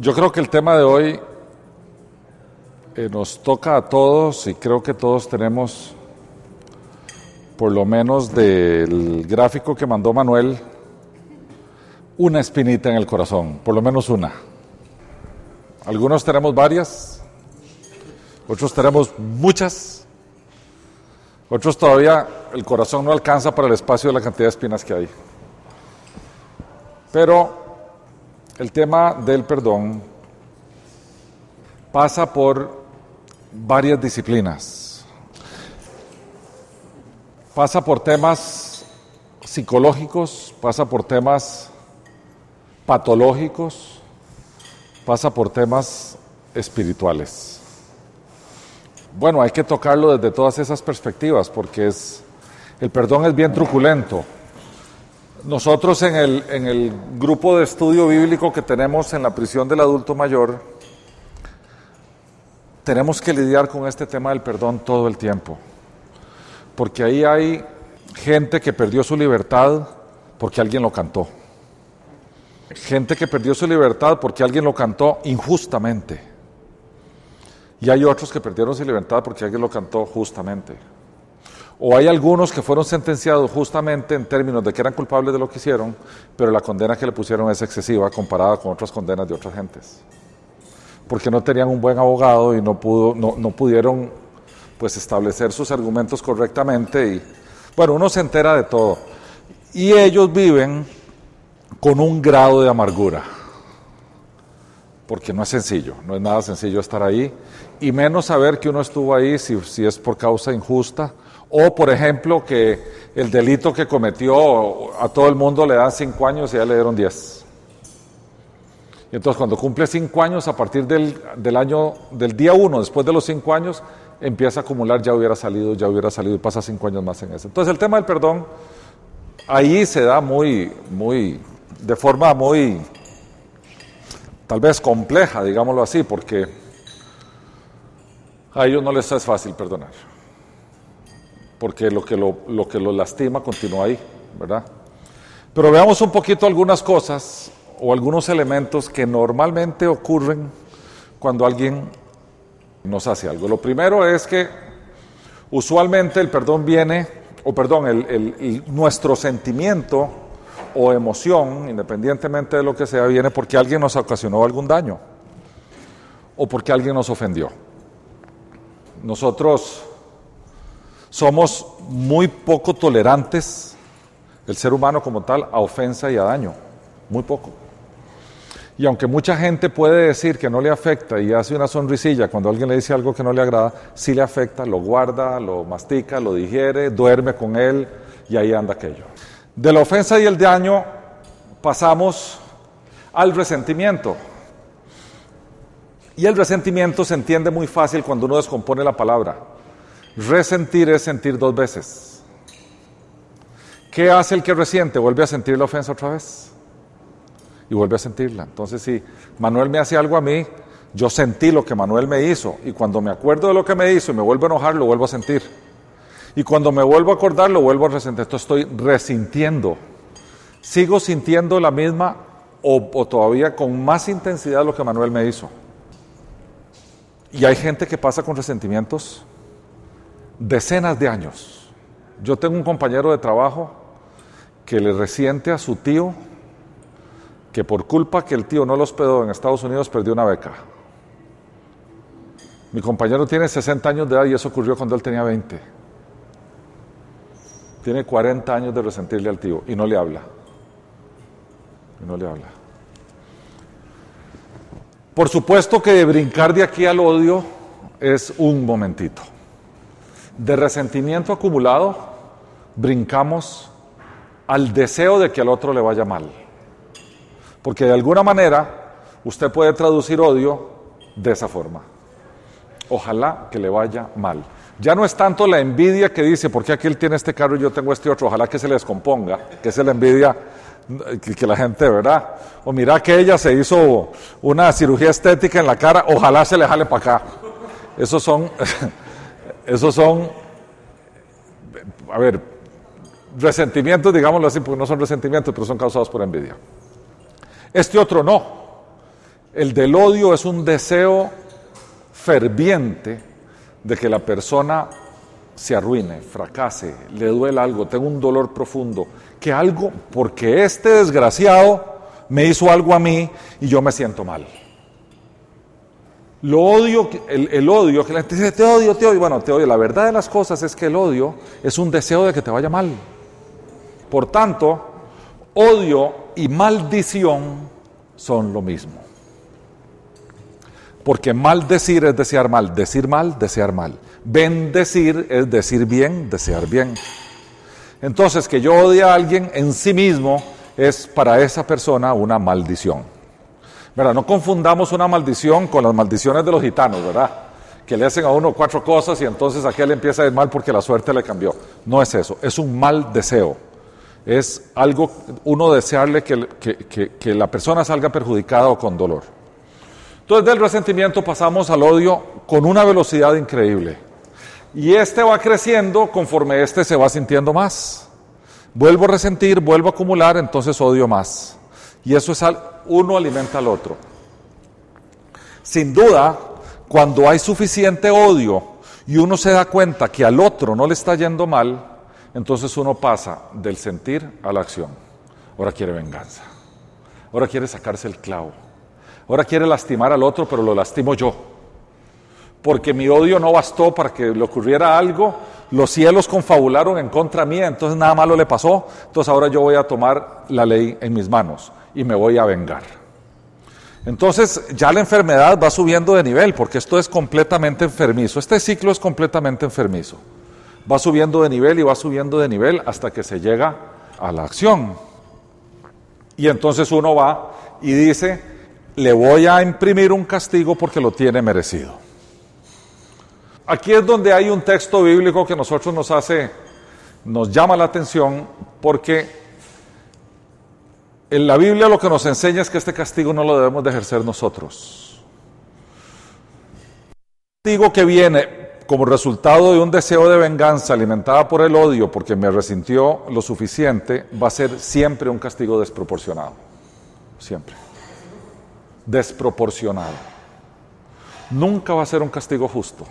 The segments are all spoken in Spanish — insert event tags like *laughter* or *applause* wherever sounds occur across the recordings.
Yo creo que el tema de hoy eh, nos toca a todos y creo que todos tenemos, por lo menos del gráfico que mandó Manuel, una espinita en el corazón, por lo menos una. Algunos tenemos varias, otros tenemos muchas, otros todavía el corazón no alcanza para el espacio de la cantidad de espinas que hay. Pero el tema del perdón pasa por varias disciplinas. Pasa por temas psicológicos, pasa por temas patológicos, pasa por temas espirituales. Bueno, hay que tocarlo desde todas esas perspectivas porque es el perdón es bien truculento. Nosotros en el, en el grupo de estudio bíblico que tenemos en la prisión del adulto mayor, tenemos que lidiar con este tema del perdón todo el tiempo, porque ahí hay gente que perdió su libertad porque alguien lo cantó, gente que perdió su libertad porque alguien lo cantó injustamente, y hay otros que perdieron su libertad porque alguien lo cantó justamente. O hay algunos que fueron sentenciados justamente en términos de que eran culpables de lo que hicieron, pero la condena que le pusieron es excesiva comparada con otras condenas de otras gentes. Porque no tenían un buen abogado y no, pudieron pues, establecer sus argumentos correctamente. Y, bueno, uno se entera de todo. Y ellos viven con un grado de amargura. Porque no es sencillo, no es nada sencillo estar ahí. Y menos saber que uno estuvo ahí si es por causa injusta o, por ejemplo, que el delito que cometió a todo el mundo le dan cinco años y ya le dieron diez. Y entonces, cuando cumple cinco años, a partir del, del año, del día uno, después de los cinco años, empieza a acumular, ya hubiera salido, ya hubiera salido y pasa cinco años más en eso. Entonces, el tema del perdón, ahí se da muy, muy, de forma muy, tal vez compleja, digámoslo así, porque a ellos no les es fácil perdonar porque lo que lo, lo que lo lastima continúa ahí, ¿verdad? Pero veamos un poquito algunas cosas o algunos elementos que normalmente ocurren cuando alguien nos hace algo. Lo primero es que usualmente el perdón viene, o perdón, el, el, nuestro sentimiento o emoción, independientemente de lo que sea, viene porque alguien nos ocasionó algún daño o porque alguien nos ofendió. Nosotros somos muy poco tolerantes, el ser humano como tal, a ofensa y a daño. Muy poco. Y aunque mucha gente puede decir que no le afecta y hace una sonrisilla cuando alguien le dice algo que no le agrada, sí le afecta, lo guarda, lo mastica, lo digiere, duerme con él y ahí anda aquello. De la ofensa y el daño pasamos al resentimiento. Y el resentimiento se entiende muy fácil cuando uno descompone la palabra. Resentir es sentir dos veces. ¿Qué hace el que resiente? Vuelve a sentir la ofensa otra vez. Y vuelve a sentirla. Entonces, si Manuel me hace algo a mí, yo sentí lo que Manuel me hizo. Y cuando me acuerdo de lo que me hizo y me vuelvo a enojar, lo vuelvo a sentir. Y cuando me vuelvo a acordar, lo vuelvo a resentir. Esto estoy resintiendo. Sigo sintiendo la misma o, o todavía con más intensidad lo que Manuel me hizo. Y hay gente que pasa con resentimientos decenas de años. Yo tengo un compañero de trabajo que le resiente a su tío que por culpa que el tío no lo hospedó en Estados Unidos perdió una beca. Mi compañero tiene 60 años de edad y eso ocurrió cuando él tenía 20. Tiene 40 años de resentirle al tío y no le habla. Y no le habla. Por supuesto que de brincar de aquí al odio es un momentito de resentimiento acumulado, brincamos al deseo de que al otro le vaya mal. Porque de alguna manera usted puede traducir odio de esa forma. Ojalá que le vaya mal. Ya no es tanto la envidia que dice, ¿por qué aquel tiene este carro y yo tengo este otro? Ojalá que se le descomponga, que es la envidia que la gente, ¿verdad? O mira que ella se hizo una cirugía estética en la cara, ojalá se le jale para acá. Esos son *laughs* esos son, a ver, resentimientos, digámoslo así, porque no son resentimientos, pero son causados por envidia. Este otro no. El del odio es un deseo ferviente de que la persona se arruine, fracase, le duele algo, tenga un dolor profundo, que algo, porque este desgraciado me hizo algo a mí y yo me siento mal. Lo odio, el, el, odio, que la gente dice, te odio, te odio. Bueno, te odio. La verdad de las cosas es que el odio es un deseo de que te vaya mal. Por tanto, odio y maldición son lo mismo. Porque maldecir es desear mal, decir mal, desear mal. Bendecir es decir bien, desear bien. Entonces, que yo odie a alguien en sí mismo es para esa persona una maldición. No confundamos una maldición con las maldiciones de los gitanos, ¿verdad? Que le hacen a uno cuatro cosas y entonces aquel empieza a ir mal porque la suerte le cambió. No es eso, es un mal deseo. Es algo, uno desearle que, que, que la persona salga perjudicada o con dolor. Entonces del resentimiento pasamos al odio con una velocidad increíble. Y este va creciendo conforme este se va sintiendo más. Vuelvo a resentir, vuelvo a acumular, entonces odio más. Y eso es uno alimenta al otro. Sin duda, cuando hay suficiente odio y uno se da cuenta que al otro no le está yendo mal, entonces uno pasa del sentir a la acción. Ahora quiere venganza. Ahora quiere sacarse el clavo. Ahora quiere lastimar al otro, pero lo lastimo yo. Porque mi odio no bastó para que le ocurriera algo. Los cielos confabularon en contra mía, entonces nada malo le pasó. Entonces ahora yo voy a tomar la ley en mis manos y me voy a vengar. Entonces ya la enfermedad va subiendo de nivel, porque esto es completamente enfermizo. Este ciclo es completamente enfermizo. Va subiendo de nivel y va subiendo de nivel hasta que se llega a la acción. Y entonces uno va y dice, le voy a imprimir un castigo porque lo tiene merecido. Aquí es donde hay un texto bíblico que nosotros nos hace, nos llama la atención porque en la Biblia lo que nos enseña es que este castigo no lo debemos de ejercer nosotros. El castigo que viene como resultado de un deseo de venganza alimentada por el odio porque me resintió lo suficiente, va a ser siempre un castigo desproporcionado. Siempre. Desproporcionado. Nunca va a ser un castigo justo.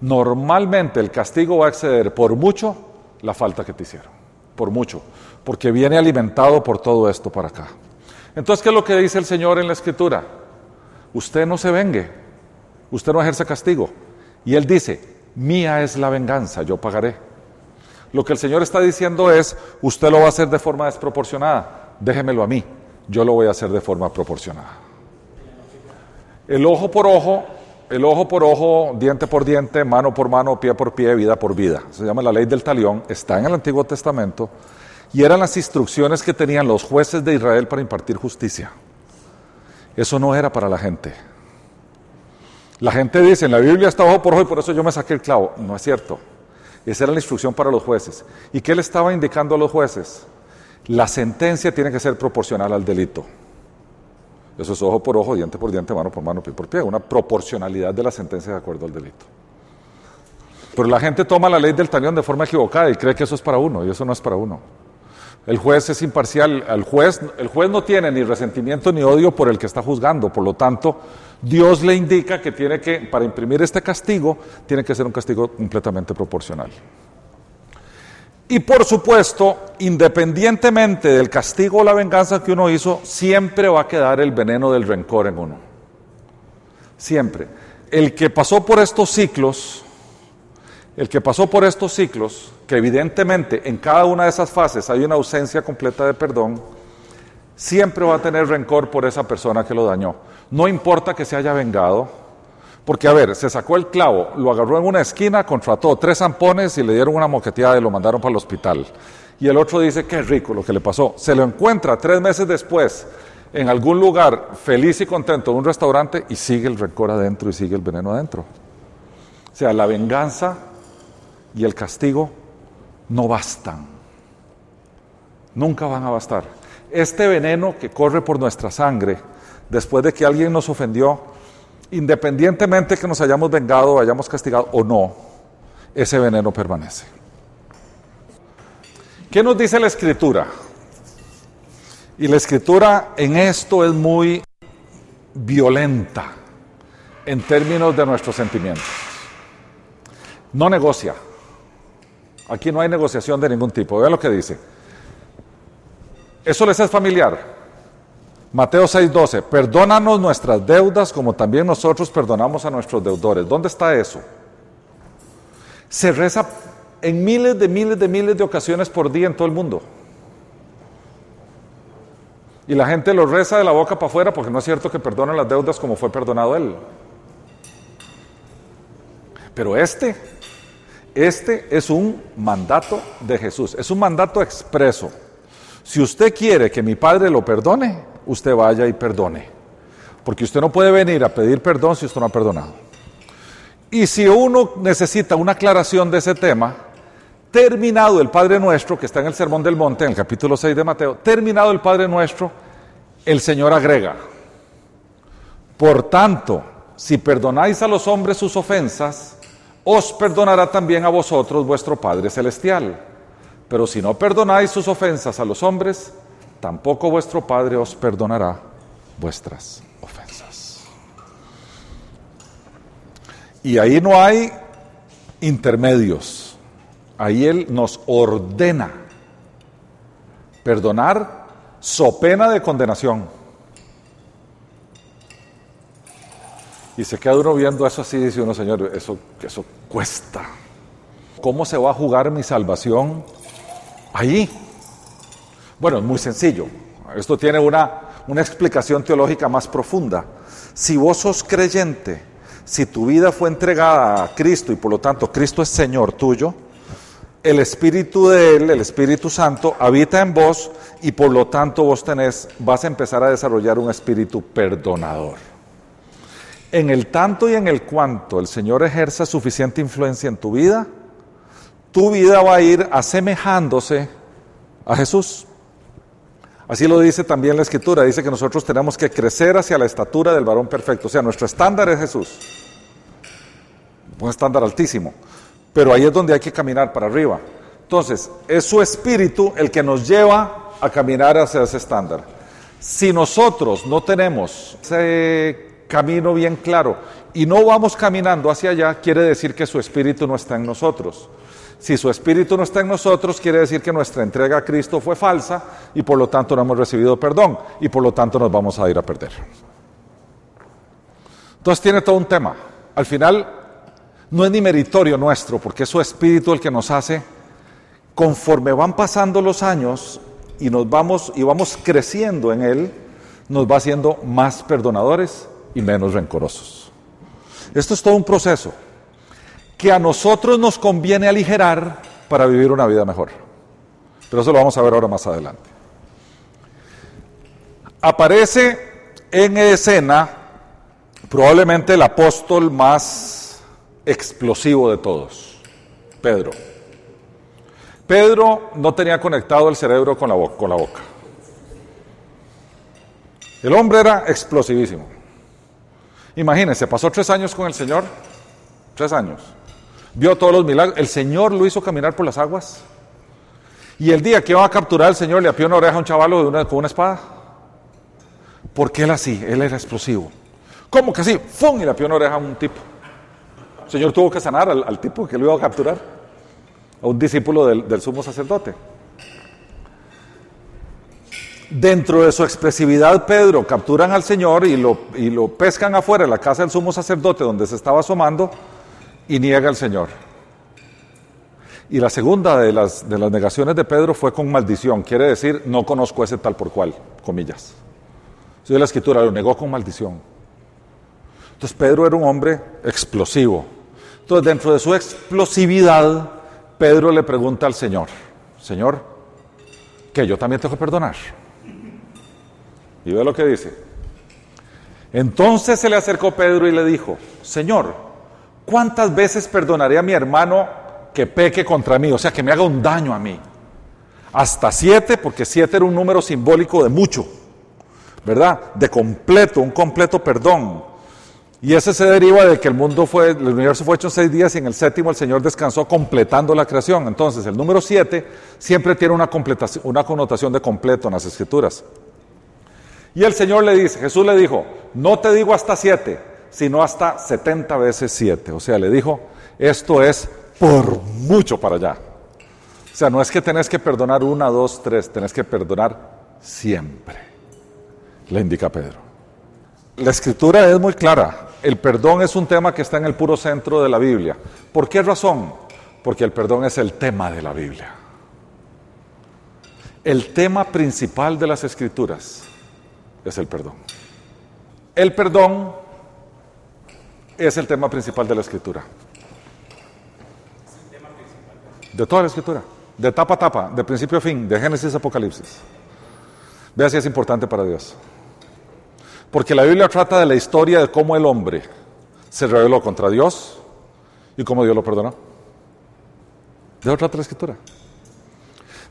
Normalmente el castigo va a exceder por mucho la falta que te hicieron. Por mucho porque viene alimentado por todo esto para acá. Entonces, ¿qué es lo que dice el Señor en la Escritura? Usted no se vengue, usted no ejerce castigo. Y Él dice, mía es la venganza, yo pagaré. Lo que el Señor está diciendo es, usted lo va a hacer de forma desproporcionada, déjemelo a mí, yo lo voy a hacer de forma proporcionada. El ojo por ojo, el ojo por ojo, diente por diente, mano por mano, pie por pie, vida por vida. Se llama la ley del talión, está en el Antiguo Testamento y eran las instrucciones que tenían los jueces de Israel para impartir justicia. Eso no era para la gente. La gente dice, en la Biblia está ojo por ojo y por eso yo me saqué el clavo. No es cierto. Esa era la instrucción para los jueces. ¿Y qué le estaba indicando a los jueces? La sentencia tiene que ser proporcional al delito. Eso es ojo por ojo, diente por diente, mano por mano, pie por pie. Una proporcionalidad de la sentencia de acuerdo al delito. Pero la gente toma la ley del talión de forma equivocada y cree que eso es para uno, y eso no es para uno. El juez es imparcial, el juez, el juez no tiene ni resentimiento ni odio por el que está juzgando, por lo tanto, Dios le indica que tiene que, para imprimir este castigo, tiene que ser un castigo completamente proporcional. Y por supuesto, independientemente del castigo o la venganza que uno hizo, siempre va a quedar el veneno del rencor en uno. Siempre. El que pasó por estos ciclos, el que pasó por estos ciclos, que evidentemente en cada una de esas fases hay una ausencia completa de perdón, siempre va a tener rencor por esa persona que lo dañó. No importa que se haya vengado, porque a ver, se sacó el clavo, lo agarró en una esquina, contrató tres zampones y le dieron una moqueteada y lo mandaron para el hospital. Y el otro dice, qué rico lo que le pasó. Se lo encuentra tres meses después en algún lugar feliz y contento en un restaurante y sigue el rencor adentro y sigue el veneno adentro. O sea, la venganza y el castigo no bastan. Nunca van a bastar. Este veneno que corre por nuestra sangre, después de que alguien nos ofendió, independientemente que nos hayamos vengado, hayamos castigado o no, ese veneno permanece. ¿Qué nos dice la escritura? Y la escritura en esto es muy violenta en términos de nuestros sentimientos. No negocia. Aquí no hay negociación de ningún tipo. Vea lo que dice. Eso les es familiar. Mateo 6:12, perdónanos nuestras deudas como también nosotros perdonamos a nuestros deudores. ¿Dónde está eso? Se reza en miles de miles de miles de ocasiones por día en todo el mundo. Y la gente lo reza de la boca para afuera porque no es cierto que perdonan las deudas como fue perdonado él. Pero este, este es un mandato de Jesús, es un mandato expreso. Si usted quiere que mi Padre lo perdone, usted vaya y perdone. Porque usted no puede venir a pedir perdón si usted no ha perdonado. Y si uno necesita una aclaración de ese tema, terminado el Padre Nuestro, que está en el Sermón del Monte, en el capítulo 6 de Mateo, terminado el Padre Nuestro, el Señor agrega, por tanto, si perdonáis a los hombres sus ofensas, os perdonará también a vosotros vuestro Padre Celestial. Pero si no perdonáis sus ofensas a los hombres, tampoco vuestro Padre os perdonará vuestras ofensas. Y ahí no hay intermedios. Ahí Él nos ordena perdonar so pena de condenación. Y se queda uno viendo eso así, dice uno, Señor, eso, eso cuesta. ¿Cómo se va a jugar mi salvación ahí? Bueno, es muy sencillo. Esto tiene una, una explicación teológica más profunda. Si vos sos creyente, si tu vida fue entregada a Cristo y por lo tanto Cristo es Señor tuyo, el Espíritu de Él, el Espíritu Santo, habita en vos y por lo tanto vos tenés, vas a empezar a desarrollar un espíritu perdonador. En el tanto y en el cuanto el Señor ejerza suficiente influencia en tu vida, tu vida va a ir asemejándose a Jesús. Así lo dice también la Escritura, dice que nosotros tenemos que crecer hacia la estatura del varón perfecto, o sea, nuestro estándar es Jesús, un estándar altísimo, pero ahí es donde hay que caminar para arriba. Entonces, es su espíritu el que nos lleva a caminar hacia ese estándar. Si nosotros no tenemos ese camino bien claro y no vamos caminando hacia allá, quiere decir que su espíritu no está en nosotros. Si su espíritu no está en nosotros, quiere decir que nuestra entrega a Cristo fue falsa y por lo tanto no hemos recibido perdón y por lo tanto nos vamos a ir a perder. Entonces tiene todo un tema. Al final no es ni meritorio nuestro, porque es su espíritu el que nos hace, conforme van pasando los años y nos vamos y vamos creciendo en él, nos va haciendo más perdonadores y menos rencorosos. Esto es todo un proceso que a nosotros nos conviene aligerar para vivir una vida mejor. Pero eso lo vamos a ver ahora más adelante. Aparece en escena probablemente el apóstol más explosivo de todos, Pedro. Pedro no tenía conectado el cerebro con la, boca, con la boca. El hombre era explosivísimo. Imagínense, pasó tres años con el Señor, tres años vio todos los milagros. El Señor lo hizo caminar por las aguas. Y el día que iba a capturar el Señor le apió una oreja a un chavalo con una espada. Porque él así, él era explosivo. ¿Cómo que así? ¡Fum! Y le apió una oreja a un tipo. El Señor tuvo que sanar al, tipo que lo iba a capturar. A un discípulo del sumo sacerdote. Dentro de su expresividad, Pedro capturan al Señor y lo, y lo pescan afuera de la casa del sumo sacerdote donde se estaba asomando y niega al Señor. Y la segunda de las, de las negaciones de Pedro fue con maldición, quiere decir, no conozco ese tal por cual, comillas. Si la escritura lo negó con maldición. Entonces Pedro era un hombre explosivo. Entonces dentro de su explosividad, Pedro le pregunta al Señor, Señor, que yo también tengo que perdonar. Y ve lo que dice. Entonces se le acercó Pedro y le dijo, Señor, ¿Cuántas veces perdonaré a mi hermano que peque contra mí? O sea, que me haga un daño a mí. Hasta siete, porque siete era un número simbólico de mucho, ¿verdad? De completo, un completo perdón. Y ese se deriva de que el mundo fue, el universo fue hecho en seis días y en el séptimo el Señor descansó completando la creación. Entonces, el número siete siempre tiene una, una connotación de completo en las escrituras. Y el Señor le dice, Jesús le dijo, no te digo hasta siete, sino hasta setenta veces siete. O sea, le dijo, esto es por mucho para allá. O sea, no es que tenés que perdonar una, dos, tres, tenés que perdonar siempre, le indica Pedro. La escritura es muy clara. El perdón es un tema que está en el puro centro de la Biblia. ¿Por qué razón? Porque el perdón es el tema de la Biblia. El tema principal de las escrituras es el perdón. El perdón es el tema principal de la escritura. De toda la escritura. De tapa a tapa, de principio a fin, de Génesis a Apocalipsis. Vea si es importante para Dios. Porque la Biblia trata de la historia de cómo el hombre se rebeló contra Dios y cómo Dios lo perdonó. De otra la escritura.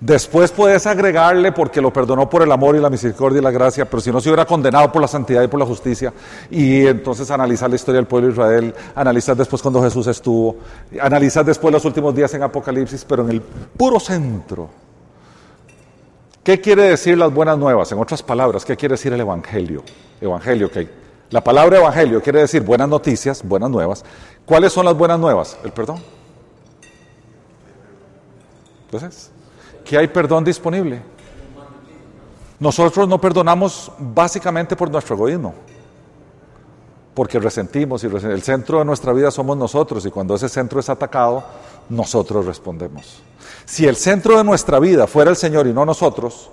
Después puedes agregarle porque lo perdonó por el amor y la misericordia y la gracia, pero si no se hubiera condenado por la santidad y por la justicia, y entonces analizar la historia del pueblo de Israel, analizar después cuando Jesús estuvo, analizar después los últimos días en Apocalipsis, pero en el puro centro. ¿Qué quiere decir las buenas nuevas? En otras palabras, ¿qué quiere decir el Evangelio? Evangelio, que la palabra Evangelio quiere decir buenas noticias, buenas nuevas. ¿Cuáles son las buenas nuevas? El perdón. Entonces, que hay perdón disponible. Nosotros no perdonamos básicamente por nuestro egoísmo, porque resentimos y el centro de nuestra vida somos nosotros y cuando ese centro es atacado, nosotros respondemos. Si el centro de nuestra vida fuera el Señor y no nosotros,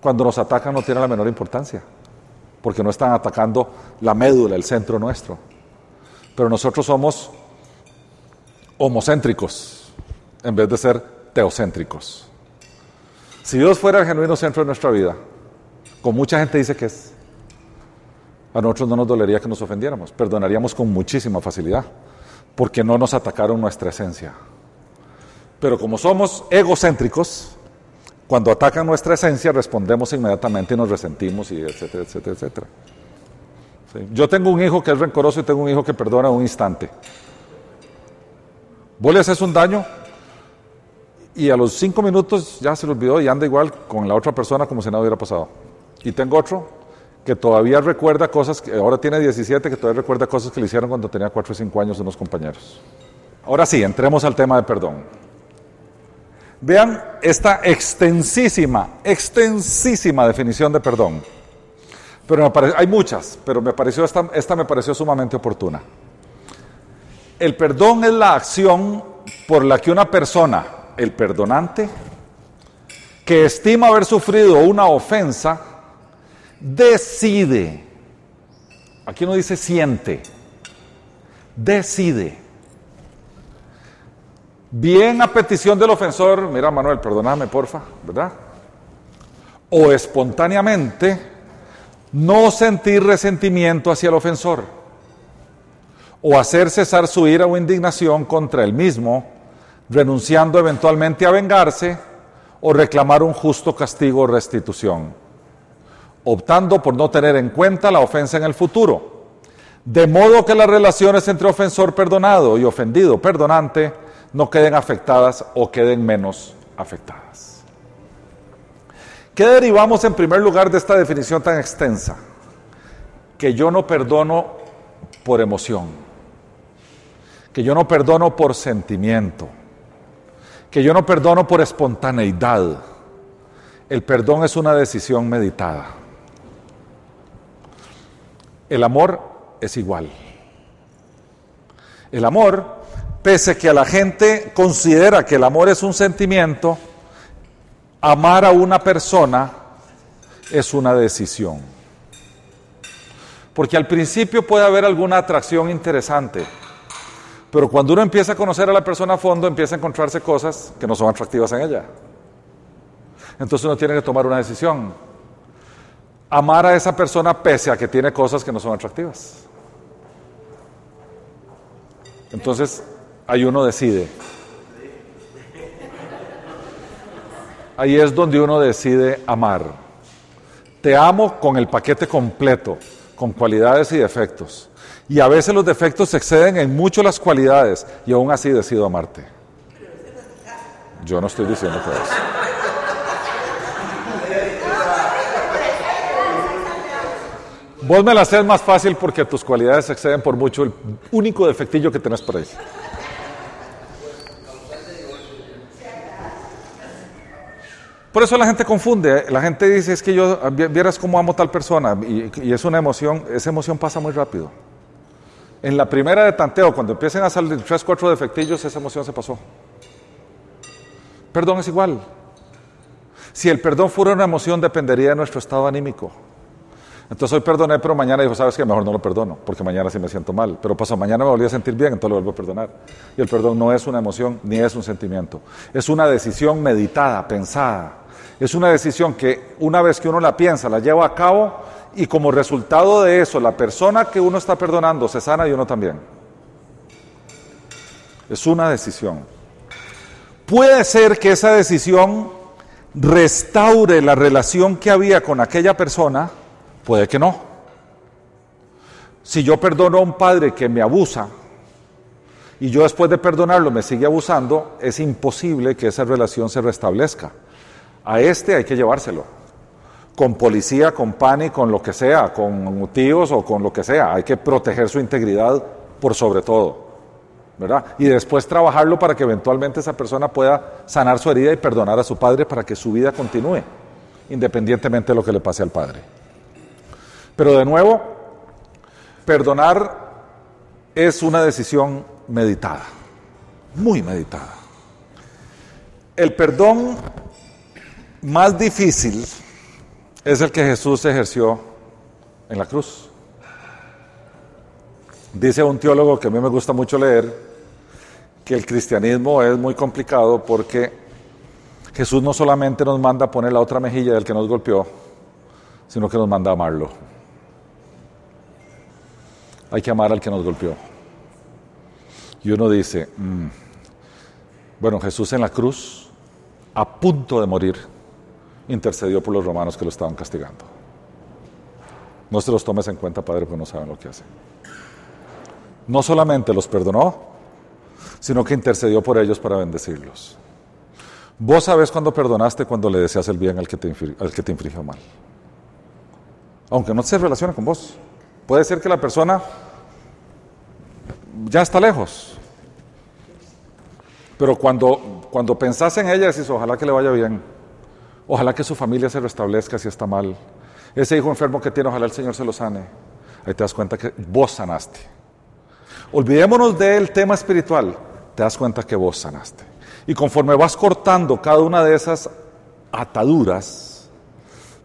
cuando nos atacan no tiene la menor importancia, porque no están atacando la médula, el centro nuestro. Pero nosotros somos homocéntricos en vez de ser teocéntricos. Si Dios fuera el genuino centro de nuestra vida, como mucha gente dice que es, a nosotros no nos dolería que nos ofendiéramos, perdonaríamos con muchísima facilidad, porque no nos atacaron nuestra esencia. Pero como somos egocéntricos, cuando atacan nuestra esencia respondemos inmediatamente y nos resentimos y etcétera, etcétera, etcétera. Yo tengo un hijo que es rencoroso y tengo un hijo que perdona un instante. Vos le haces un daño, y a los cinco minutos ya se lo olvidó y anda igual con la otra persona como si nada hubiera pasado. Y tengo otro que todavía recuerda cosas, que ahora tiene 17, que todavía recuerda cosas que le hicieron cuando tenía 4 o 5 años unos compañeros. Ahora sí, entremos al tema de perdón. Vean esta extensísima, extensísima definición de perdón. Pero hay muchas, pero me pareció esta, esta me pareció sumamente oportuna. El perdón es la acción por la que una persona el perdonante, que estima haber sufrido una ofensa, decide, aquí no dice siente, decide, bien a petición del ofensor, mira Manuel, perdóname porfa, ¿verdad? O espontáneamente, no sentir resentimiento hacia el ofensor, o hacer cesar su ira o indignación contra el mismo, renunciando eventualmente a vengarse o reclamar un justo castigo o restitución, optando por no tener en cuenta la ofensa en el futuro, de modo que las relaciones entre ofensor perdonado y ofendido perdonante no queden afectadas o queden menos afectadas. ¿Qué derivamos en primer lugar de esta definición tan extensa? Que yo no perdono por emoción, que yo no perdono por sentimiento, que yo no perdono por espontaneidad. El perdón es una decisión meditada. El amor es igual. El amor, pese que a la gente considera que el amor es un sentimiento, amar a una persona es una decisión. Porque al principio puede haber alguna atracción interesante, pero cuando uno empieza a conocer a la persona a fondo, empieza a encontrarse cosas que no son atractivas en ella. Entonces uno tiene que tomar una decisión. Amar a esa persona pese a que tiene cosas que no son atractivas. Entonces ahí uno decide. Ahí es donde uno decide amar. Te amo con el paquete completo, con cualidades y defectos. Y a veces los defectos exceden en mucho las cualidades y aún así decido amarte. Yo no estoy diciendo que Vos me la haces más fácil porque tus cualidades exceden por mucho el único defectillo que tenés por ahí. Por eso la gente confunde, ¿eh? la gente dice es que yo vieras cómo amo tal persona y, es una emoción, esa emoción pasa muy rápido. En la primera de tanteo, cuando empiecen a salir tres, cuatro defectillos, esa emoción se pasó. Perdón es igual. Si el perdón fuera una emoción, dependería de nuestro estado anímico. Entonces hoy perdoné, pero mañana dijo, sabes que mejor no lo perdono, porque mañana sí me siento mal. Pero pasó, mañana me volví a sentir bien, entonces lo vuelvo a perdonar. Y el perdón no es una emoción ni es un sentimiento. Es una decisión meditada, pensada. Es una decisión que una vez que uno la piensa, la lleva a cabo y como resultado de eso, la persona que uno está perdonando se sana y uno también. Es una decisión. Puede ser que esa decisión restaure la relación que había con aquella persona Puede que no. Si yo perdono a un padre que me abusa y yo después de perdonarlo me sigue abusando, es imposible que esa relación se restablezca. A este hay que llevárselo. Con policía, con PANI, con lo que sea, con tíos o con lo que sea. Hay que proteger su integridad por sobre todo. ¿verdad? Y después trabajarlo para que eventualmente esa persona pueda sanar su herida y perdonar a su padre para que su vida continúe, independientemente de lo que le pase al padre. Pero de nuevo, perdonar es una decisión meditada, muy meditada. El perdón más difícil es el que Jesús ejerció en la cruz. Dice un teólogo que a mí me gusta mucho leer que el cristianismo es muy complicado porque Jesús no solamente nos manda a poner la otra mejilla del que nos golpeó, sino que nos manda a amarlo. Hay que amar al que nos golpeó. Y uno dice, mm, bueno, Jesús en la cruz, a punto de morir, intercedió por los romanos que lo estaban castigando. No se los tomes en cuenta, Padre, porque no saben lo que hacen. No solamente los perdonó, sino que intercedió por ellos para bendecirlos. Vos sabés cuando perdonaste cuando le deseas el bien al que te, al que te infringió mal. Aunque no se relacione con vos. Puede ser que la persona ya está lejos. Pero cuando, cuando pensás en ella, decís, ojalá que le vaya bien. Ojalá que su familia se restablezca si está mal. Ese hijo enfermo que tiene, ojalá el Señor se lo sane. Ahí te das cuenta que vos sanaste. Olvidémonos del tema espiritual. Te das cuenta que vos sanaste. Y conforme vas cortando cada una de esas ataduras,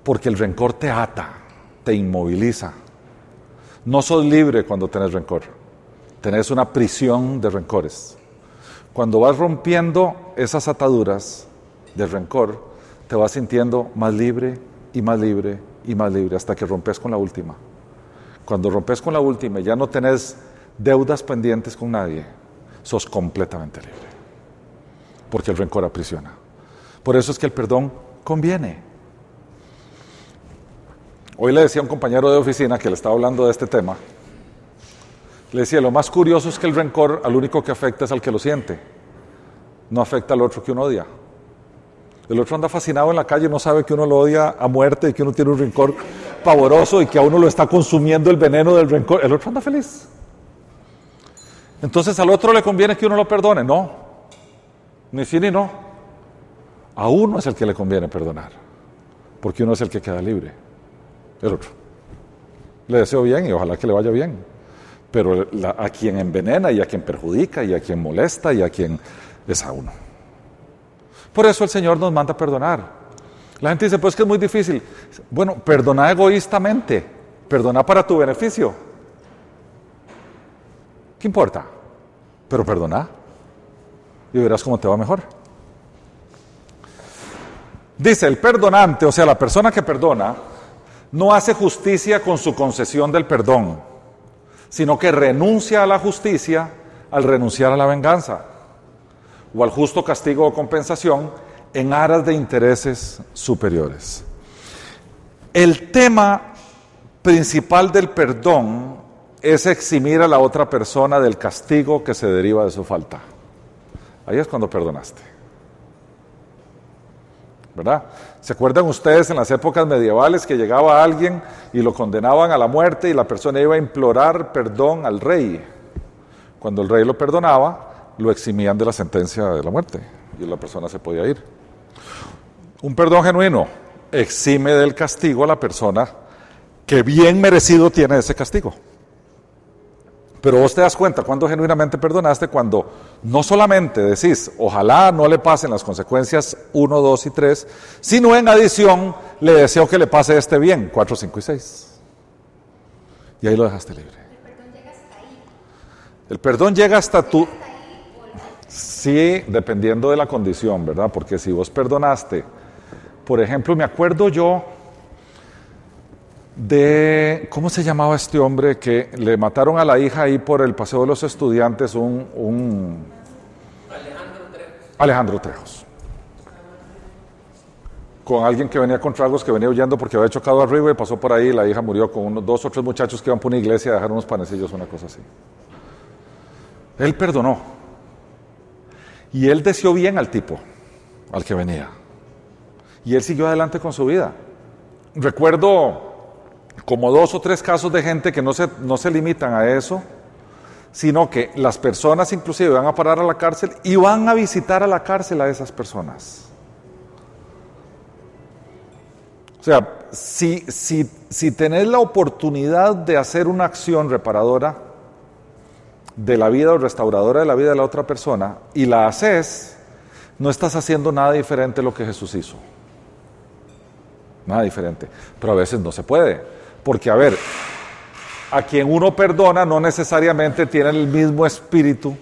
porque el rencor te ata, te inmoviliza, no sos libre cuando tenés rencor. Tenés una prisión de rencores. Cuando vas rompiendo esas ataduras de rencor, te vas sintiendo más libre y más libre y más libre hasta que rompes con la última. Cuando rompes con la última y ya no tenés deudas pendientes con nadie, sos completamente libre. Porque el rencor aprisiona. Por eso es que el perdón conviene. Hoy le decía a un compañero de oficina que le estaba hablando de este tema, le decía, lo más curioso es que el rencor al único que afecta es al que lo siente, no afecta al otro que uno odia. El otro anda fascinado en la calle, no sabe que uno lo odia a muerte y que uno tiene un rencor pavoroso y que a uno lo está consumiendo el veneno del rencor. El otro anda feliz. Entonces al otro le conviene que uno lo perdone. No, ni sí ni no. A uno es el que le conviene perdonar, porque uno es el que queda libre el otro. Le deseo bien y ojalá que le vaya bien. Pero a quien envenena y a quien perjudica y a quien molesta y a quien es a uno. Por eso el Señor nos manda a perdonar. La gente dice, pues que es muy difícil. Bueno, perdona egoístamente, perdona para tu beneficio. ¿Qué importa? Pero perdona y verás cómo te va mejor. Dice, el perdonante, o sea, la persona que perdona, no hace justicia con su concesión del perdón, sino que renuncia a la justicia al renunciar a la venganza o al justo castigo o compensación en aras de intereses superiores. El tema principal del perdón es eximir a la otra persona del castigo que se deriva de su falta. Ahí es cuando perdonaste. ¿verdad? ¿Se acuerdan ustedes en las épocas medievales que llegaba alguien y lo condenaban a la muerte y la persona iba a implorar perdón al rey? Cuando el rey lo perdonaba, lo eximían de la sentencia de la muerte y la persona se podía ir. Un perdón genuino exime del castigo a la persona que bien merecido tiene ese castigo. Pero vos te das cuenta cuando genuinamente perdonaste, cuando no solamente decís, ojalá no le pasen las consecuencias 1, 2 y 3, sino en adición le deseo que le pase este bien, 4, 5 y 6. Y ahí lo dejaste libre. El perdón llega hasta tu... Sí, dependiendo de la condición, ¿verdad? Porque si vos perdonaste, por ejemplo, me acuerdo yo de, ¿cómo se llamaba este hombre que le mataron a la hija ahí por el Paseo de los Estudiantes? Un, un Alejandro Trejos. Alejandro Trejos. Con alguien que venía con tragos, que venía huyendo porque había chocado arriba y pasó por ahí, la hija murió con unos dos o tres muchachos que iban por una iglesia a dejar unos panecillos, una cosa así. Él perdonó. Y él deseó bien al tipo, al que venía. Y él siguió adelante con su vida. Recuerdo como dos o tres casos de gente que no se, no se limitan a eso, sino que las personas inclusive van a parar a la cárcel y van a visitar a la cárcel a esas personas. O sea, si, si, si tenés la oportunidad de hacer una acción reparadora de la vida o restauradora de la vida de la otra persona y la haces, no estás haciendo nada diferente de lo que Jesús hizo. Nada diferente. Pero a veces no se puede. Porque, a ver, a quien uno perdona no necesariamente tiene el mismo espíritu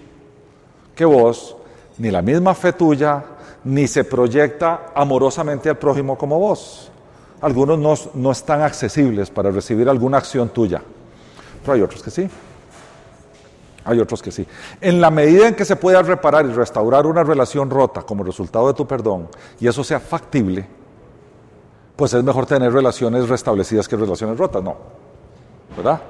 que vos, ni la misma fe tuya, ni se proyecta amorosamente al prójimo como vos. Algunos no, no están accesibles para recibir alguna acción tuya, pero hay otros que sí. Hay otros que sí. En la medida en que se pueda reparar y restaurar una relación rota como resultado de tu perdón, y eso sea factible, pues es mejor tener relaciones restablecidas que relaciones rotas, no. ¿Verdad?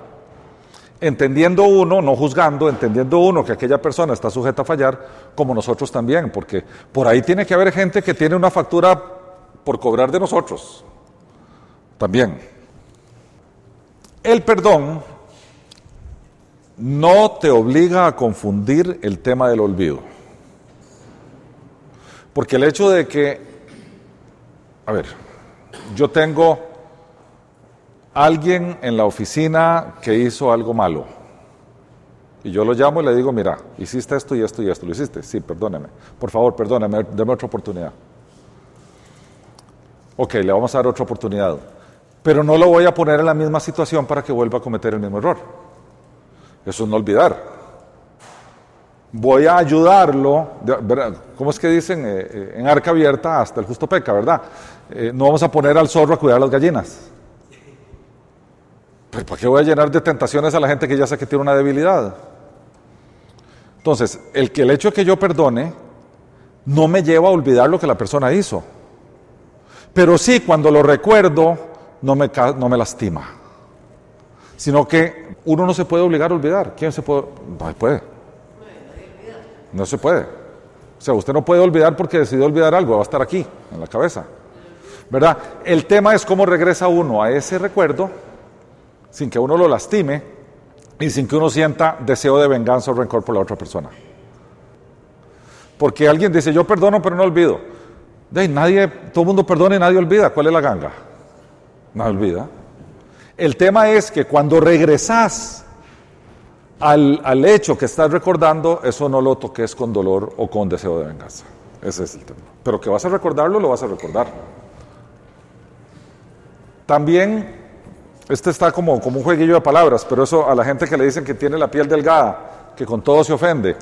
Entendiendo uno, no juzgando, entendiendo uno que aquella persona está sujeta a fallar, como nosotros también, porque por ahí tiene que haber gente que tiene una factura por cobrar de nosotros. También. El perdón no te obliga a confundir el tema del olvido. Porque el hecho de que, a ver, yo tengo alguien en la oficina que hizo algo malo. Y yo lo llamo y le digo, mira, hiciste esto y esto y esto. ¿Lo hiciste? Sí, perdóneme. Por favor, perdóneme, déme otra oportunidad. Ok, le vamos a dar otra oportunidad. Pero no lo voy a poner en la misma situación para que vuelva a cometer el mismo error. Eso es no olvidar. Voy a ayudarlo, ¿cómo es que dicen? Eh, eh, en arca abierta hasta el justo peca, ¿verdad? Eh, no vamos a poner al zorro a cuidar las gallinas. ¿Pero ¿Para qué voy a llenar de tentaciones a la gente que ya sé que tiene una debilidad? Entonces, el, hecho de que yo perdone no me lleva a olvidar lo que la persona hizo. Pero sí, cuando lo recuerdo, no me lastima. Sino que uno no se puede obligar a olvidar. ¿Quién se puede? No se puede. No se puede. O sea, usted no puede olvidar porque decidió olvidar algo, va a estar aquí, en la cabeza. ¿verdad? El tema es cómo regresa uno a ese recuerdo sin que uno lo lastime y sin que uno sienta deseo de venganza o rencor por la otra persona. Porque alguien dice, yo perdono pero no olvido. De nadie, todo el mundo perdona y nadie olvida. ¿Cuál es la ganga? Nadie olvida. El tema es que cuando regresas al, al, hecho que estás recordando, eso no lo toques con dolor o con deseo de venganza. Ese es el tema. Pero que vas a recordarlo, lo vas a recordar. También, este está como, como un jueguillo de palabras, pero eso a la gente que le dicen que tiene la piel delgada, que con todo se ofende.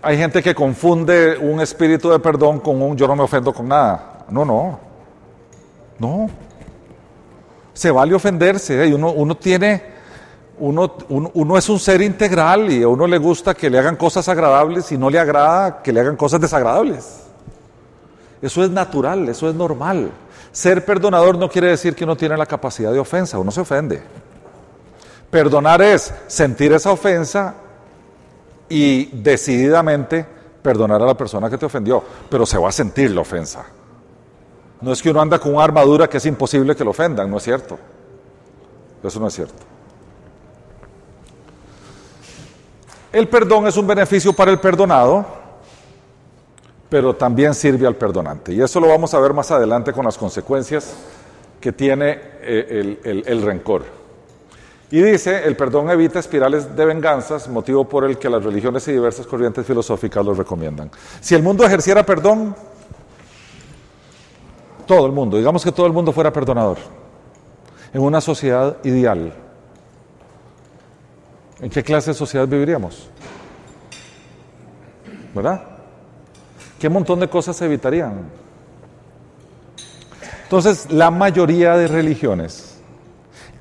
Hay gente que confunde un espíritu de perdón con un yo no me ofendo con nada. No, no. No. Se vale ofenderse. ¿eh? Uno, uno tiene, uno, uno, es un ser integral y a uno le gusta que le hagan cosas agradables y no le agrada que le hagan cosas desagradables. Eso es natural, eso es normal. Ser perdonador no quiere decir que uno tiene la capacidad de ofensa, uno se ofende. Perdonar es sentir esa ofensa y decididamente perdonar a la persona que te ofendió, pero se va a sentir la ofensa. No es que uno anda con una armadura que es imposible que lo ofendan, no es cierto. Eso no es cierto. El perdón es un beneficio para el perdonado, pero también sirve al perdonante. Y eso lo vamos a ver más adelante con las consecuencias que tiene eh, el, el rencor. Y dice, el perdón evita espirales de venganzas, motivo por el que las religiones y diversas corrientes filosóficas lo recomiendan. Si el mundo ejerciera perdón, todo el mundo, digamos que todo el mundo fuera perdonador, en una sociedad ideal, ¿En qué clase de sociedad viviríamos? ¿Verdad? ¿Qué montón de cosas se evitarían? Entonces, la mayoría de religiones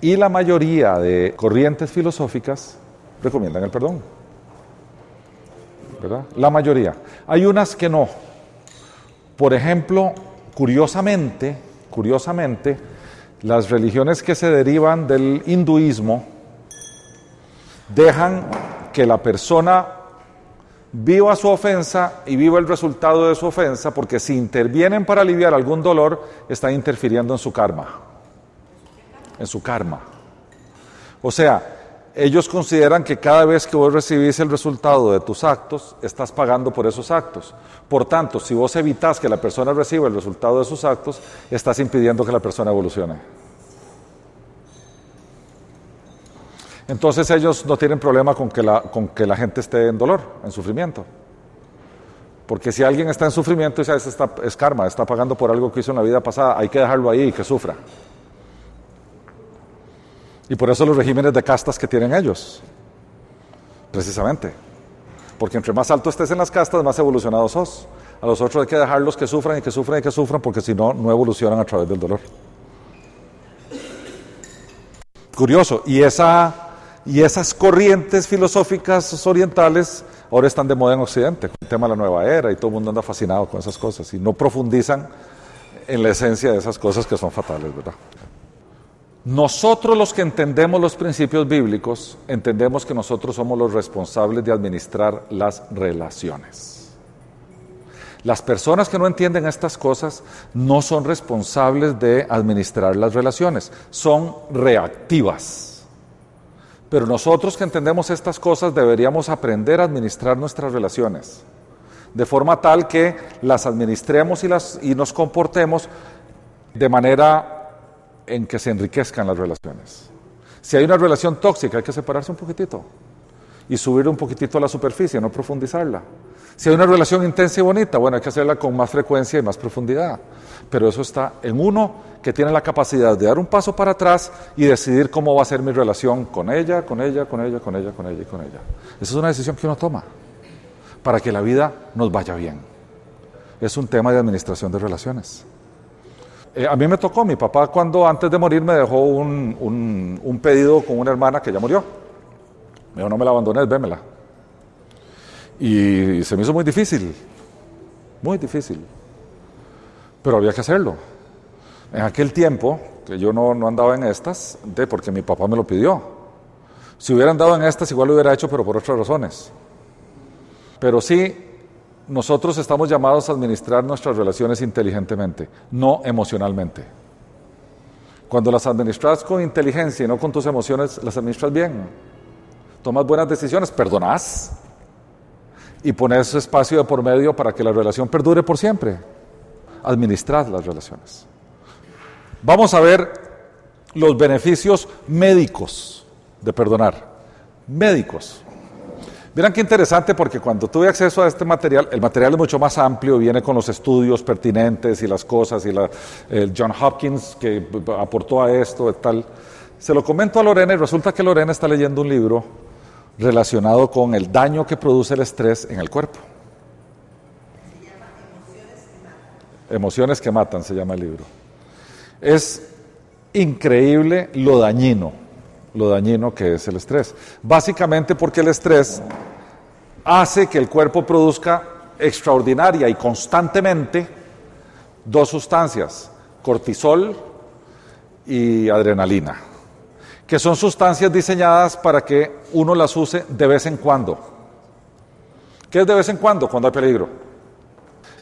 y la mayoría de corrientes filosóficas recomiendan el perdón. ¿Verdad? La mayoría. Hay unas que no. Por ejemplo, curiosamente, curiosamente, las religiones que se derivan del hinduismo, dejan que la persona viva su ofensa y viva el resultado de su ofensa, porque si intervienen para aliviar algún dolor, están interfiriendo en su karma. En su karma. O sea, ellos consideran que cada vez que vos recibís el resultado de tus actos, estás pagando por esos actos. Por tanto, si vos evitas que la persona reciba el resultado de sus actos, estás impidiendo que la persona evolucione. Entonces ellos no tienen problema con que, la, con que la gente esté en dolor, en sufrimiento. Porque si alguien está en sufrimiento, está, es karma, está pagando por algo que hizo en la vida pasada, hay que dejarlo ahí y que sufra. Y por eso los regímenes de castas que tienen ellos, precisamente. Porque entre más alto estés en las castas, más evolucionado sos. A los otros hay que dejarlos que sufran y que sufran y que sufran, porque si no, no evolucionan a través del dolor. Curioso. Y esa y esas corrientes filosóficas orientales ahora están de moda en Occidente, con el tema de la nueva era y todo el mundo anda fascinado con esas cosas y no profundizan en la esencia de esas cosas que son fatales, ¿verdad? Nosotros los que entendemos los principios bíblicos, entendemos que nosotros somos los responsables de administrar las relaciones. Las personas que no entienden estas cosas no son responsables de administrar las relaciones, son reactivas. Pero nosotros que entendemos estas cosas deberíamos aprender a administrar nuestras relaciones, de forma tal que las administremos y, las, y nos comportemos de manera en que se enriquezcan las relaciones. Si hay una relación tóxica, hay que separarse un poquitito y subir un poquitito a la superficie, no profundizarla. Si hay una relación intensa y bonita, bueno, hay que hacerla con más frecuencia y más profundidad. Pero eso está en uno que tiene la capacidad de dar un paso para atrás y decidir cómo va a ser mi relación con ella, con ella, con ella, con ella, con ella y con ella. Esa es una decisión que uno toma para que la vida nos vaya bien. Es un tema de administración de relaciones. Eh, a mí me tocó, mi papá cuando antes de morir me dejó un, un pedido con una hermana que ya murió. Me dijo, no me la abandones, vémela. Y se me hizo muy difícil, muy difícil. Pero había que hacerlo. En aquel tiempo, que yo no, no andaba en estas, de porque mi papá me lo pidió. Si hubiera andado en estas, igual lo hubiera hecho, pero por otras razones. Pero sí, nosotros estamos llamados a administrar nuestras relaciones inteligentemente, no emocionalmente. Cuando las administras con inteligencia y no con tus emociones, las administras bien. Tomas buenas decisiones, perdonás y pones espacio de por medio para que la relación perdure por siempre. Administrad las relaciones. Vamos a ver los beneficios médicos de perdonar. Médicos. Miren qué interesante porque cuando tuve acceso a este material, el material es mucho más amplio, viene con los estudios pertinentes y las cosas, y la, el John Hopkins que aportó a esto y tal. Se lo comento a Lorena y resulta que Lorena está leyendo un libro relacionado con el daño que produce el estrés en el cuerpo. Emociones que matan se llama el libro. Es increíble lo dañino, lo dañino que es el estrés. Básicamente porque el estrés hace que el cuerpo produzca extraordinaria y constantemente dos sustancias, cortisol y adrenalina, que son sustancias diseñadas para que uno las use de vez en cuando. ¿Qué es de vez en cuando? Cuando hay peligro.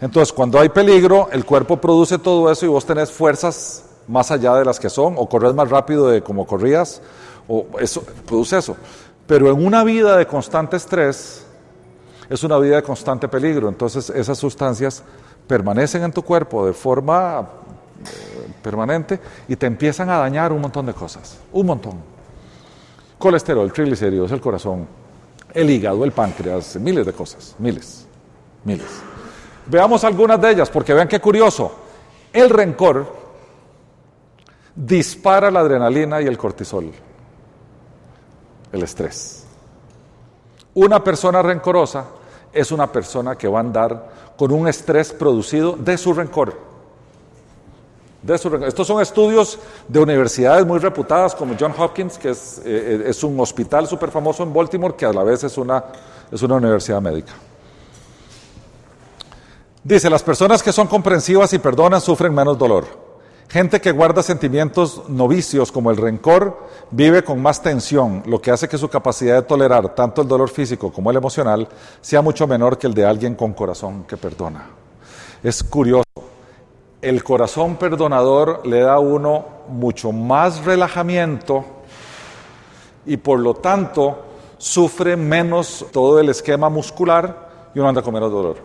Entonces, cuando hay peligro, el cuerpo produce todo eso y vos tenés fuerzas más allá de las que son, o corres más rápido de como corrías, o eso produce eso. Pero en una vida de constante estrés, es una vida de constante peligro. Entonces, esas sustancias permanecen en tu cuerpo de forma eh, permanente y te empiezan a dañar un montón de cosas, un montón. Colesterol, triglicéridos, el corazón, el hígado, el páncreas, miles de cosas, miles, miles. Veamos algunas de ellas, porque vean qué curioso. El rencor dispara la adrenalina y el cortisol, el estrés. Una persona rencorosa es una persona que va a andar con un estrés producido de su rencor. De su rencor. Estos son estudios de universidades muy reputadas como John Hopkins, que es, eh, es un hospital súper famoso en Baltimore, que a la vez es una, es una universidad médica. Dice, las personas que son comprensivas y perdonan sufren menos dolor. Gente que guarda sentimientos novicios como el rencor vive con más tensión, lo que hace que su capacidad de tolerar tanto el dolor físico como el emocional sea mucho menor que el de alguien con corazón que perdona. Es curioso, el corazón perdonador le da a uno mucho más relajamiento y por lo tanto sufre menos todo el esquema muscular y uno anda con menos dolor.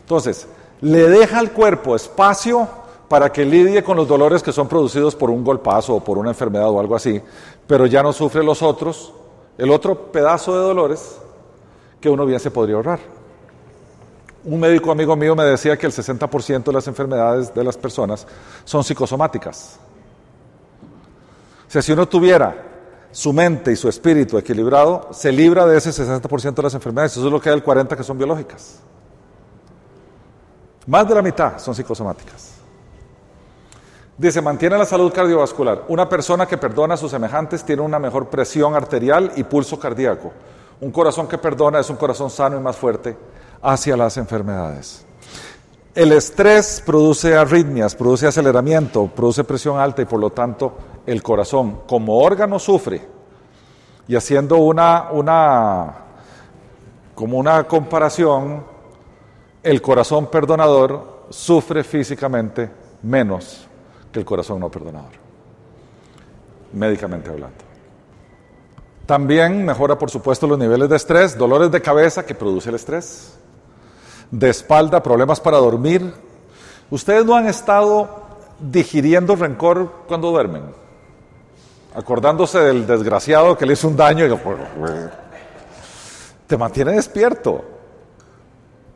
Entonces, le deja al cuerpo espacio para que lidie con los dolores que son producidos por un golpazo o por una enfermedad o algo así, pero ya no sufre los otros, el otro pedazo de dolores que uno bien se podría ahorrar. Un médico amigo mío me decía que el 60% de las enfermedades de las personas son psicosomáticas. O sea, si uno tuviera su mente y su espíritu equilibrado, se libra de ese 60% de las enfermedades. Eso es lo que hay el 40% que son biológicas. Más de la mitad son psicosomáticas. Dice, mantiene la salud cardiovascular. Una persona que perdona a sus semejantes tiene una mejor presión arterial y pulso cardíaco. Un corazón que perdona es un corazón sano y más fuerte hacia las enfermedades. El estrés produce arritmias, produce aceleramiento, produce presión alta y por lo tanto el corazón como órgano sufre. Y haciendo una, una como una comparación, el corazón perdonador sufre físicamente menos que el corazón no perdonador, médicamente hablando. También mejora, por supuesto, los niveles de estrés, dolores de cabeza que produce el estrés, de espalda, problemas para dormir. Ustedes no han estado digiriendo rencor cuando duermen, acordándose del desgraciado que le hizo un daño y te mantiene despierto.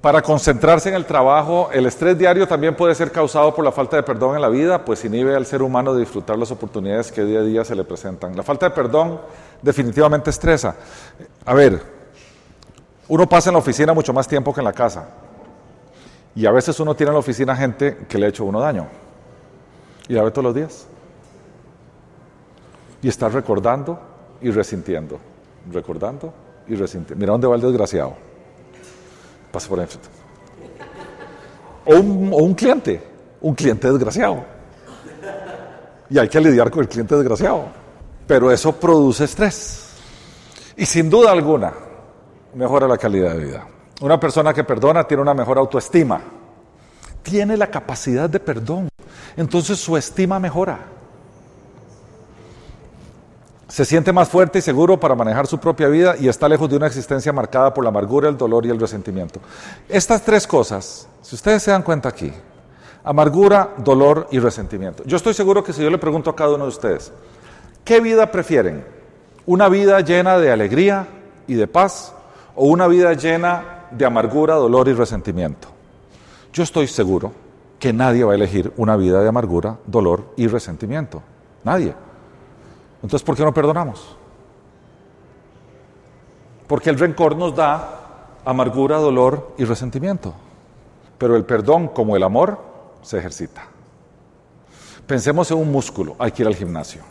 Para concentrarse en el trabajo, el estrés diario también puede ser causado por la falta de perdón en la vida, pues inhibe al ser humano de disfrutar las oportunidades que día a día se le presentan. La falta de perdón definitivamente estresa. A ver, uno pasa en la oficina mucho más tiempo que en la casa. Y a veces uno tiene en la oficina gente que le ha hecho uno daño. Y la ve todos los días. Y está recordando y resintiendo. Recordando y resintiendo. Mira dónde va el desgraciado pase por enfrente. Un, o un cliente, un cliente desgraciado. Y hay que lidiar con el cliente desgraciado. Pero eso produce estrés. Y sin duda alguna, mejora la calidad de vida. Una persona que perdona tiene una mejor autoestima. Tiene la capacidad de perdón. Entonces su estima mejora se siente más fuerte y seguro para manejar su propia vida y está lejos de una existencia marcada por la amargura, el dolor y el resentimiento. Estas tres cosas, si ustedes se dan cuenta aquí, amargura, dolor y resentimiento. Yo estoy seguro que si yo le pregunto a cada uno de ustedes, ¿qué vida prefieren? ¿Una vida llena de alegría y de paz o una vida llena de amargura, dolor y resentimiento? Yo estoy seguro que nadie va a elegir una vida de amargura, dolor y resentimiento. Nadie. Entonces, ¿por qué no perdonamos? Porque el rencor nos da amargura, dolor y resentimiento. Pero el perdón, como el amor, se ejercita. Pensemos en un músculo, hay que ir al gimnasio,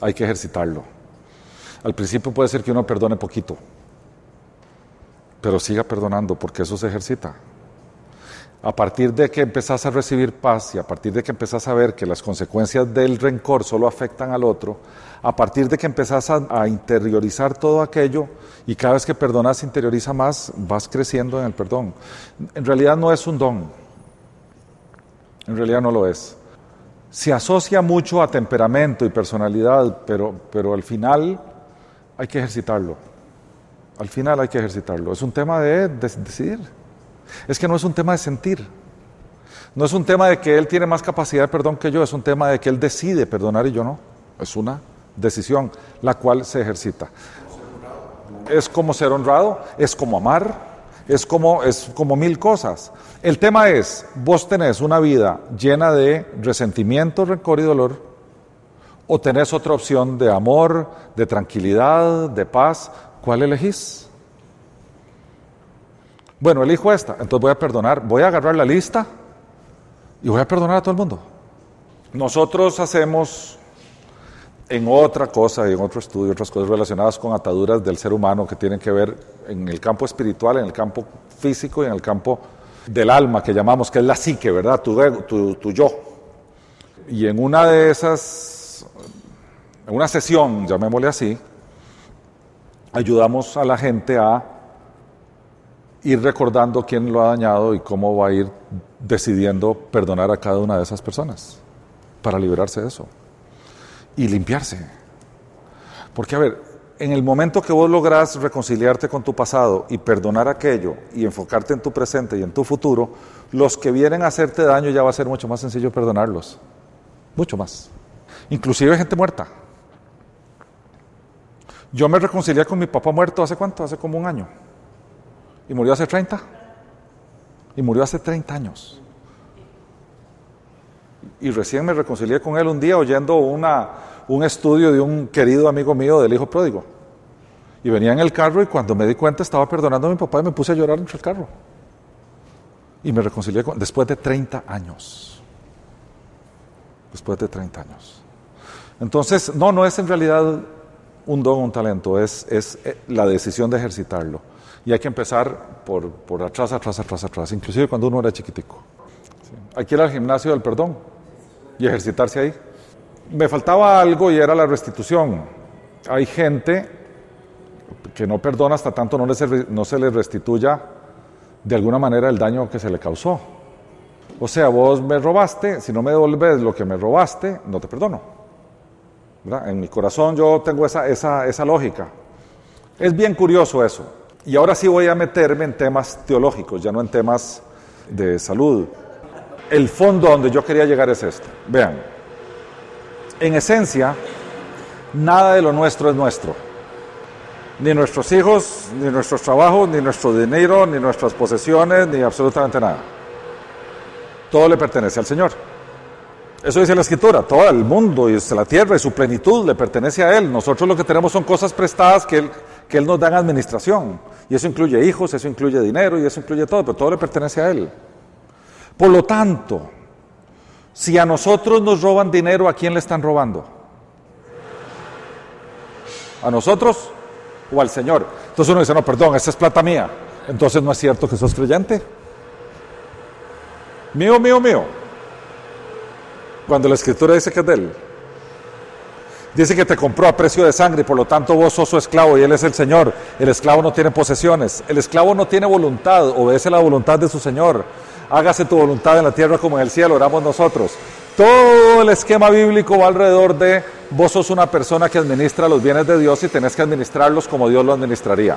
hay que ejercitarlo. Al principio puede ser que uno perdone poquito, pero siga perdonando porque eso se ejercita. A partir de que empezás a recibir paz y a partir de que empezás a ver que las consecuencias del rencor solo afectan al otro, a partir de que empezás a, interiorizar todo aquello y cada vez que perdonas interioriza más, vas creciendo en el perdón. En realidad no es un don, en realidad no lo es. Se asocia mucho a temperamento y personalidad, pero, pero al final hay que ejercitarlo. Al final hay que ejercitarlo. Es un tema de decidir. Es que no es un tema de sentir. No es un tema de que Él tiene más capacidad de perdón que yo, es un tema de que Él decide perdonar y yo no. Es una decisión la cual se ejercita. Es como ser honrado, es como amar, es como, es como mil cosas. El tema es, vos tenés una vida llena de resentimiento, rencor y dolor, o tenés otra opción de amor, de tranquilidad, de paz. ¿Cuál elegís? Bueno, elijo esta, entonces voy a perdonar, voy a agarrar la lista y voy a perdonar a todo el mundo. Nosotros hacemos en otra cosa, en otro estudio, otras cosas relacionadas con ataduras del ser humano que tienen que ver en el campo espiritual, en el campo físico y en el campo del alma, que llamamos, que es la psique, ¿verdad? Tu, tu yo. Y en una de esas, en una sesión, llamémosle así, ayudamos a la gente a ir recordando quién lo ha dañado y cómo va a ir decidiendo perdonar a cada una de esas personas para liberarse de eso y limpiarse. Porque, a ver, en el momento que vos lográs reconciliarte con tu pasado y perdonar aquello y enfocarte en tu presente y en tu futuro, los que vienen a hacerte daño ya va a ser mucho más sencillo perdonarlos. Mucho más. Inclusive gente muerta. Yo me reconcilié con mi papá muerto hace cuánto? Hace como un año. ¿Y murió hace 30? Y murió hace 30 años. Y recién me reconcilié con él un día oyendo una, un estudio de un querido amigo mío del hijo pródigo. Y venía en el carro y cuando me di cuenta estaba perdonando a mi papá y me puse a llorar entre el carro. Y me reconcilié con, después de 30 años. Después de 30 años. Entonces, no, no es en realidad un don, un talento, es, es eh, la decisión de ejercitarlo. Y hay que empezar por, por atrás, atrás, atrás, atrás, inclusive cuando uno era chiquitico. Hay que ir al gimnasio del perdón y ejercitarse ahí. Me faltaba algo y era la restitución. Hay gente que no perdona hasta tanto no, no se le restituya de alguna manera el daño que se le causó. O sea, vos me robaste, si no me devolves lo que me robaste, no te perdono. En mi corazón yo tengo esa, esa, esa lógica. Es bien curioso eso. Y ahora sí voy a meterme en temas teológicos, ya no en temas de salud. El fondo donde yo quería llegar es este. Vean, en esencia, nada de lo nuestro es nuestro. Ni nuestros hijos, ni nuestros trabajos, ni nuestro dinero, ni nuestras posesiones, ni absolutamente nada. Todo le pertenece al Señor. Eso dice la Escritura, todo el mundo y la tierra y su plenitud le pertenece a Él. Nosotros lo que tenemos son cosas prestadas que Él que Él nos da administración. Y eso incluye hijos, eso incluye dinero y eso incluye todo, pero todo le pertenece a Él. Por lo tanto, si a nosotros nos roban dinero, ¿a quién le están robando? ¿A nosotros o al Señor? Entonces uno dice, no, perdón, esa es plata mía. Entonces no es cierto que sos creyente. Mío, mío, mío. Cuando la escritura dice que es de Él. Dice que te compró a precio de sangre y por lo tanto vos sos su esclavo y Él es el Señor. El esclavo no tiene posesiones. El esclavo no tiene voluntad, obedece la voluntad de su Señor. Hágase tu voluntad en la tierra como en el cielo, oramos nosotros. Todo el esquema bíblico va alrededor de vos sos una persona que administra los bienes de Dios y tenés que administrarlos como Dios lo administraría.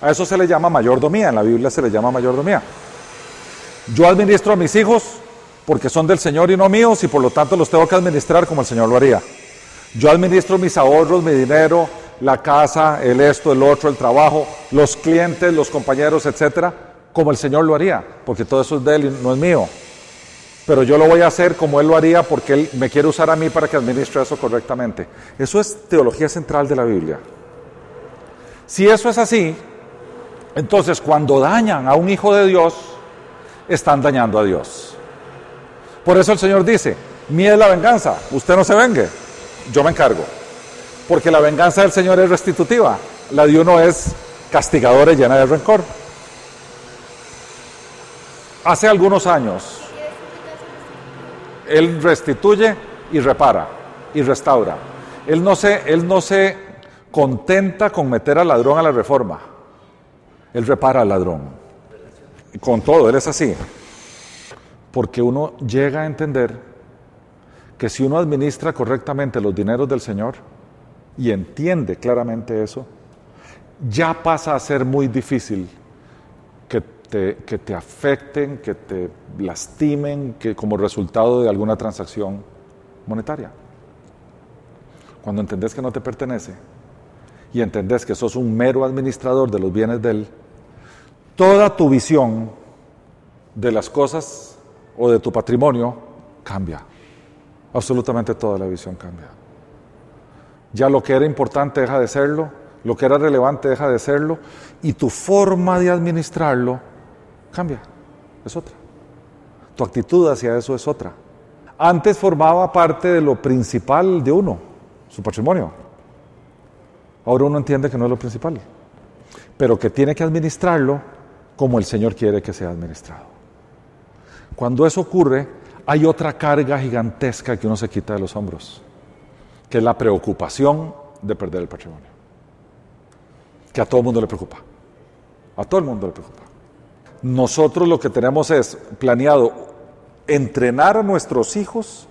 A eso se le llama mayordomía, en la Biblia se le llama mayordomía. Yo administro a mis hijos porque son del Señor y no míos y por lo tanto los tengo que administrar como el Señor lo haría. Yo administro mis ahorros, mi dinero, la casa, el esto, el otro, el trabajo, los clientes, los compañeros, etcétera, como el Señor lo haría, porque todo eso es de Él y no es mío. Pero yo lo voy a hacer como Él lo haría porque Él me quiere usar a mí para que administre eso correctamente. Eso es teología central de la Biblia. Si eso es así, entonces cuando dañan a un hijo de Dios, están dañando a Dios. Por eso el Señor dice, mía es la venganza, usted no se vengue yo me encargo. Porque la venganza del Señor es restitutiva, la de uno es castigadora y llena de rencor. Hace algunos años, Él restituye y repara y restaura. Él no se, él no se contenta con meter al ladrón a la reforma. Él repara al ladrón. Con todo, Él es así. Porque uno llega a entender que si uno administra correctamente los dineros del Señor y entiende claramente eso, ya pasa a ser muy difícil que te, que te afecten, que te lastimen, que como resultado de alguna transacción monetaria. Cuando entendés que no te pertenece y entendés que sos un mero administrador de los bienes de Él, toda tu visión de las cosas o de tu patrimonio cambia. Absolutamente toda la visión cambia. Ya lo que era importante deja de serlo, lo que era relevante deja de serlo y tu forma de administrarlo cambia, es otra. Tu actitud hacia eso es otra. Antes formaba parte de lo principal de uno, su patrimonio. Ahora uno entiende que no es lo principal, pero que tiene que administrarlo como el Señor quiere que sea administrado. Cuando eso ocurre, hay otra carga gigantesca que uno se quita de los hombros, que es la preocupación de perder el patrimonio. Que a todo el mundo le preocupa. A todo el mundo le preocupa. Nosotros lo que tenemos es planeado entrenar a nuestros hijos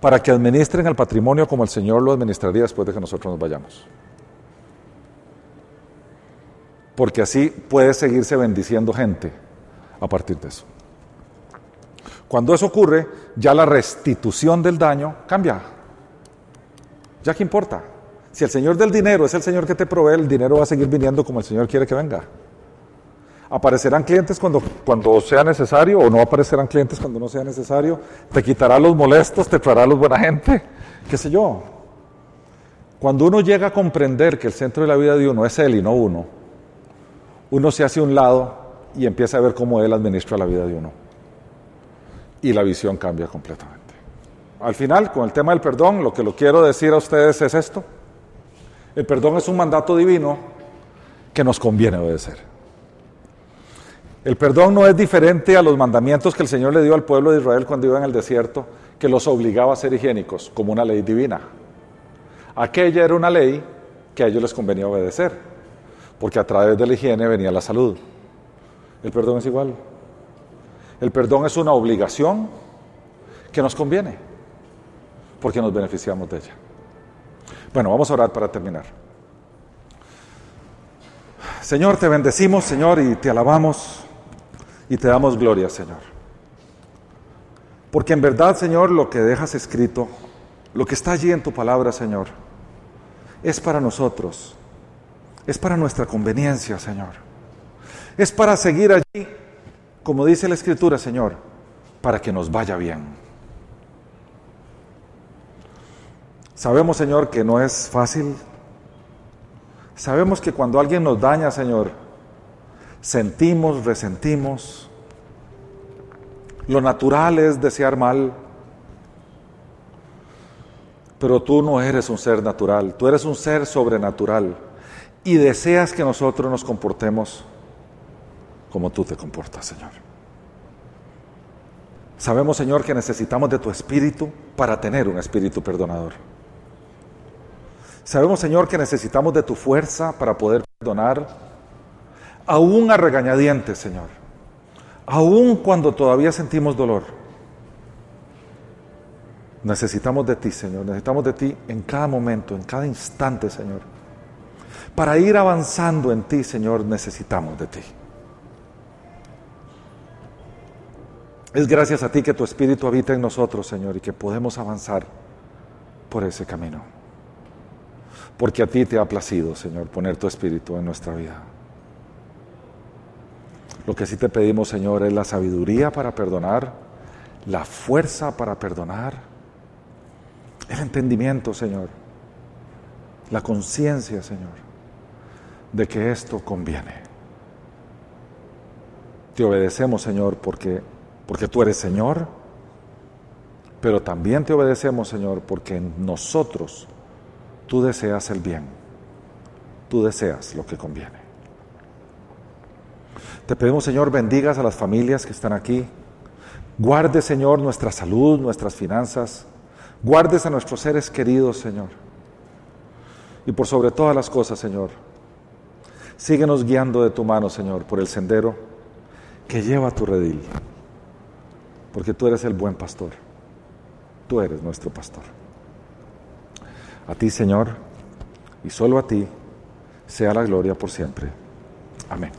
para que administren el patrimonio como el Señor lo administraría después de que nosotros nos vayamos. Porque así puede seguirse bendiciendo gente a partir de eso. Cuando eso ocurre, ya la restitución del daño cambia. ¿Ya qué importa? Si el Señor del dinero es el Señor que te provee, el dinero va a seguir viniendo como el Señor quiere que venga. Aparecerán clientes cuando, cuando sea necesario o no aparecerán clientes cuando no sea necesario. Te quitará los molestos, te traerá los buena gente, qué sé yo. Cuando uno llega a comprender que el centro de la vida de uno es Él y no uno, uno se hace un lado y empieza a ver cómo Él administra la vida de uno y la visión cambia completamente. Al final, con el tema del perdón, lo que lo quiero decir a ustedes es esto. El perdón es un mandato divino que nos conviene obedecer. El perdón no es diferente a los mandamientos que el Señor le dio al pueblo de Israel cuando iba en el desierto, que los obligaba a ser higiénicos, como una ley divina. Aquella era una ley que a ellos les convenía obedecer, porque a través de la higiene venía la salud. El perdón es igual. El perdón es una obligación que nos conviene, porque nos beneficiamos de ella. Bueno, vamos a orar para terminar. Señor, te bendecimos, Señor, y te alabamos y te damos gloria, Señor. Porque en verdad, Señor, lo que dejas escrito, lo que está allí en tu palabra, Señor, es para nosotros, es para nuestra conveniencia, Señor. Es para seguir allí como dice la Escritura, Señor, para que nos vaya bien. Sabemos, Señor, que no es fácil. Sabemos que cuando alguien nos daña, Señor, sentimos, resentimos. Lo natural es desear mal. Pero tú no eres un ser natural, tú eres un ser sobrenatural. Y deseas que nosotros nos comportemos como tú te comportas, Señor. Sabemos, Señor, que necesitamos de tu espíritu para tener un espíritu perdonador. Sabemos, Señor, que necesitamos de tu fuerza para poder perdonar, aún a regañadientes, Señor, aún cuando todavía sentimos dolor. Necesitamos de ti, Señor, necesitamos de ti en cada momento, en cada instante, Señor. Para ir avanzando en ti, Señor, necesitamos de ti. Es gracias a ti que tu Espíritu habita en nosotros, Señor, y que podemos avanzar por ese camino. Porque a ti te ha placido, Señor, poner tu Espíritu en nuestra vida. Lo que sí te pedimos, Señor, es la sabiduría para perdonar, la fuerza para perdonar, el entendimiento, Señor, la conciencia, Señor, de que esto conviene. Te obedecemos, Señor, porque porque tú eres Señor, pero también te obedecemos, Señor, porque en nosotros tú deseas el bien, tú deseas lo que conviene. Te pedimos, Señor, bendigas a las familias que están aquí. Guarde, Señor, nuestra salud, nuestras finanzas. Guardes a nuestros seres queridos, Señor. Y por sobre todas las cosas, Señor, síguenos guiando de tu mano, Señor, por el sendero que lleva a tu redil. Porque tú eres el buen pastor. Tú eres nuestro pastor. A ti, Señor, y solo a ti, sea la gloria por siempre. Amén.